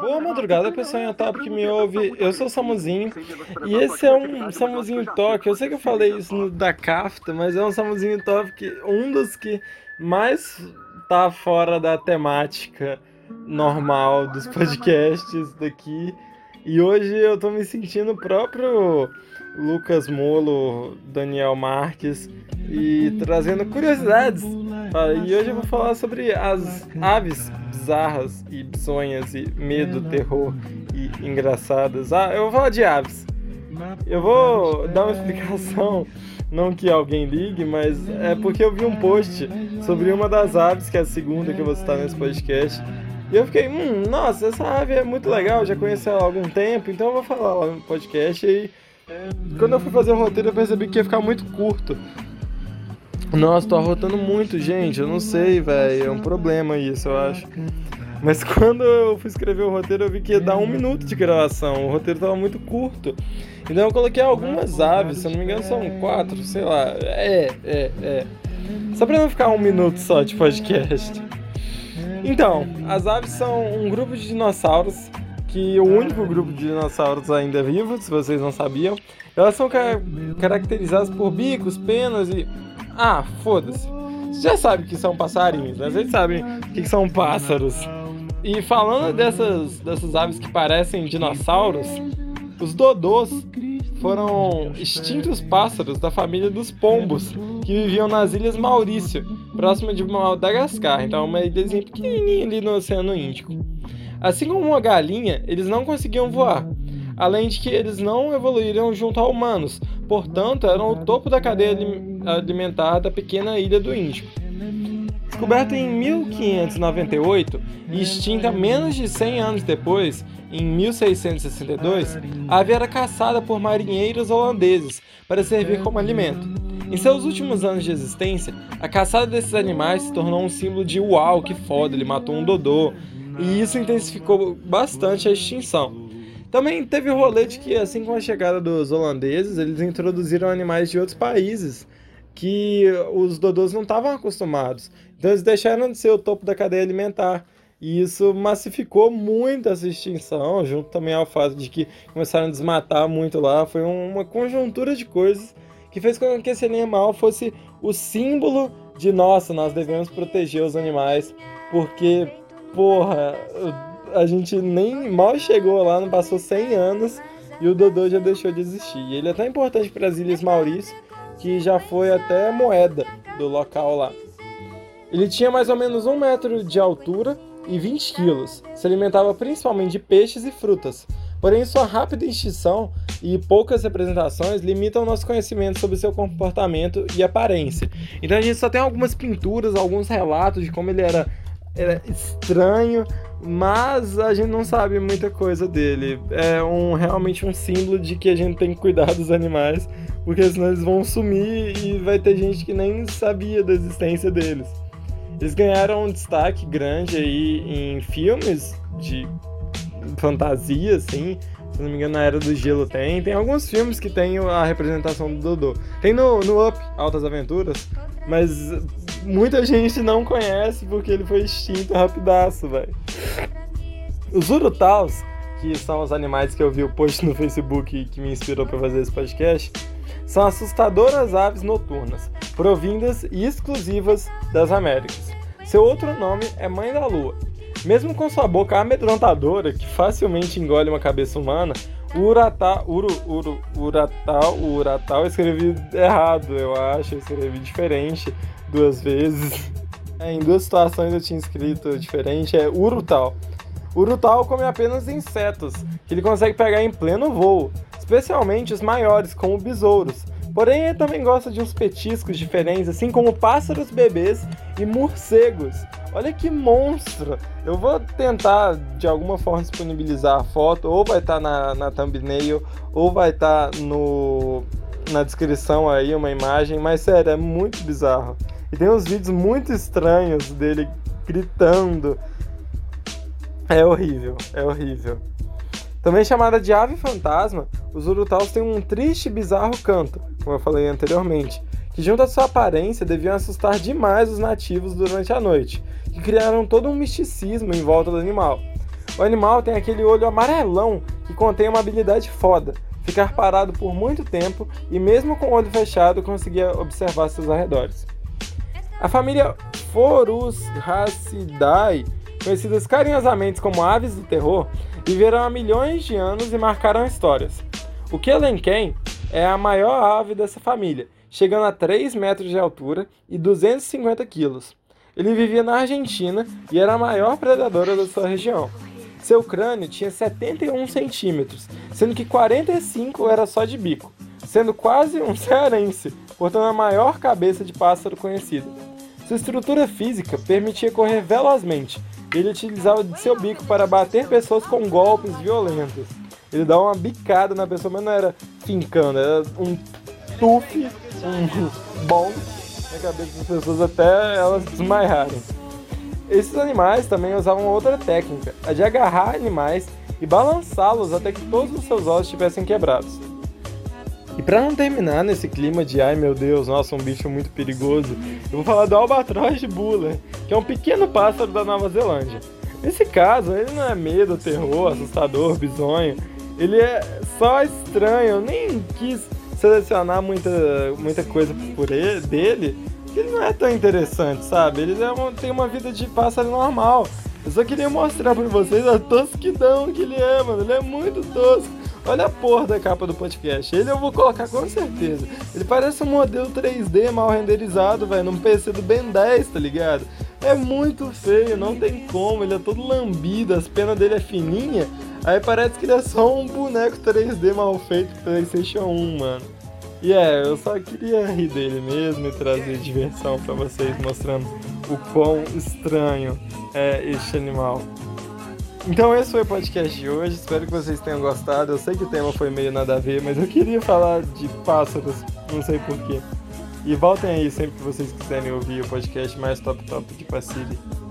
Boa madrugada, pessoal em top que me ouve. Eu sou o Samuzinho e esse é um Samuzinho Talk. Eu sei que eu falei isso no da Kafta, mas é um Samuzinho Talk que um dos que mais tá fora da temática normal dos podcasts daqui. E hoje eu tô me sentindo o próprio Lucas Molo, Daniel Marques e trazendo curiosidades. E hoje eu vou falar sobre as aves bizarras e bizonhas e medo, terror e engraçadas. Ah, eu vou falar de aves. Eu vou dar uma explicação, não que alguém ligue, mas é porque eu vi um post sobre uma das aves, que é a segunda que eu vou citar nesse podcast. E eu fiquei, hum, nossa, essa ave é muito legal, já conheci ela há algum tempo, então eu vou falar lá no podcast e quando eu fui fazer o roteiro, eu percebi que ia ficar muito curto. Nossa, tô arrotando muito, gente. Eu não sei, velho. É um problema isso, eu acho. Mas quando eu fui escrever o roteiro, eu vi que ia dar um minuto de gravação. O roteiro tava muito curto. Então eu coloquei algumas aves, se eu não me engano são quatro, sei lá. É, é, é. Só pra não ficar um minuto só de podcast. Então, as aves são um grupo de dinossauros que o único grupo de dinossauros ainda vivo, se vocês não sabiam, elas são car caracterizadas por bicos, penas e. Ah, foda-se. Você já sabe que são passarinhos, né? Vocês sabem que são pássaros. E falando dessas, dessas aves que parecem dinossauros, os dodôs foram extintos pássaros da família dos pombos, que viviam nas Ilhas Maurício, próxima de Madagascar. Então, uma ilhazinha pequenininha ali no Oceano Índico. Assim como uma galinha, eles não conseguiam voar, além de que eles não evoluíram junto a humanos, portanto, eram o topo da cadeia alimentar da pequena ilha do Índico. Descoberta em 1598 e extinta menos de 100 anos depois, em 1662, a ave era caçada por marinheiros holandeses para servir como alimento. Em seus últimos anos de existência, a caçada desses animais se tornou um símbolo de uau, que foda, ele matou um dodô, e isso intensificou bastante a extinção. Também teve o rolê de que, assim com a chegada dos holandeses, eles introduziram animais de outros países que os dodôs não estavam acostumados. Então eles deixaram de ser o topo da cadeia alimentar. E isso massificou muito essa extinção, junto também ao fato de que começaram a desmatar muito lá. Foi uma conjuntura de coisas que fez com que esse animal fosse o símbolo de nossa, nós devemos proteger os animais, porque porra, a gente nem mal chegou lá, não passou 100 anos e o Dodô já deixou de existir. E ele é tão importante para as Ilhas Maurício que já foi até moeda do local lá. Ele tinha mais ou menos um metro de altura e 20 quilos. Se alimentava principalmente de peixes e frutas. Porém, sua rápida extinção e poucas representações limitam nosso conhecimento sobre seu comportamento e aparência. Então a gente só tem algumas pinturas, alguns relatos de como ele era é estranho, mas a gente não sabe muita coisa dele. É um, realmente um símbolo de que a gente tem que cuidar dos animais, porque senão eles vão sumir e vai ter gente que nem sabia da existência deles. Eles ganharam um destaque grande aí em filmes de fantasia, assim. Se não me engano, na Era do Gelo tem. Tem alguns filmes que tem a representação do Dodô. Tem no, no Up, Altas Aventuras, mas muita gente não conhece porque ele foi extinto rapidaço, velho. Os urutaus, que são os animais que eu vi o post no Facebook que me inspirou para fazer esse podcast, são assustadoras aves noturnas, provindas e exclusivas das Américas. Seu outro nome é Mãe da Lua. Mesmo com sua boca amedrontadora, que facilmente engole uma cabeça humana, uratá, uru, uru, uratal, uratal eu escrevi errado, eu acho, eu escrevi diferente duas vezes. É, em duas situações eu tinha escrito diferente, é urutal. Urutal come apenas insetos, que ele consegue pegar em pleno voo, especialmente os maiores, como besouros. Porém, ele também gosta de uns petiscos diferentes, assim como pássaros bebês e morcegos. Olha que monstro! Eu vou tentar de alguma forma disponibilizar a foto, ou vai estar tá na, na thumbnail, ou vai estar tá no, na descrição aí uma imagem, mas sério, é muito bizarro. E tem uns vídeos muito estranhos dele gritando. É horrível, é horrível. Também chamada de ave fantasma, os urutaus têm um triste e bizarro canto, como eu falei anteriormente, que junto à sua aparência deviam assustar demais os nativos durante a noite, que criaram todo um misticismo em volta do animal. O animal tem aquele olho amarelão que contém uma habilidade foda, ficar parado por muito tempo e mesmo com o olho fechado conseguia observar seus arredores. A família Forusracidae, conhecidas carinhosamente como aves do terror, viveram há milhões de anos e marcaram histórias. O Kelenken é a maior ave dessa família, chegando a 3 metros de altura e 250 quilos. Ele vivia na Argentina e era a maior predadora da sua região. Seu crânio tinha 71 centímetros, sendo que 45 era só de bico, sendo quase um cearense, portando a maior cabeça de pássaro conhecida. Sua estrutura física permitia correr velozmente. Ele utilizava seu bico para bater pessoas com golpes violentos. Ele dava uma bicada na pessoa, mas não era fincando, era um tuf, um bom na cabeça das pessoas até elas desmaiarem. Esses animais também usavam outra técnica, a de agarrar animais e balançá-los até que todos os seus ossos estivessem quebrados. E para não terminar nesse clima de ai meu Deus, nossa, um bicho muito perigoso, eu vou falar do albatroz de Buller, que é um pequeno pássaro da Nova Zelândia. Nesse caso, ele não é medo, terror, assustador, bizonho. Ele é só estranho. Eu nem quis selecionar muita, muita coisa por ele, dele, que ele não é tão interessante, sabe? Ele é uma, tem uma vida de pássaro normal. Eu só queria mostrar pra vocês a tosquidão que ele é, mano. Ele é muito tosco. Olha a porra da capa do podcast. Ele eu vou colocar com certeza. Ele parece um modelo 3D mal renderizado, velho, num PC do Ben 10, tá ligado? É muito feio, não tem como. Ele é todo lambido, as penas dele é fininha. Aí parece que ele é só um boneco 3D mal feito PlayStation 1, mano. E é, eu só queria rir dele mesmo e trazer diversão para vocês, mostrando o quão estranho é este animal. Então esse foi o podcast de hoje, espero que vocês tenham gostado. Eu sei que o tema foi meio nada a ver, mas eu queria falar de pássaros, não sei porquê. E voltem aí sempre que vocês quiserem ouvir o podcast mais top top de Pacífico.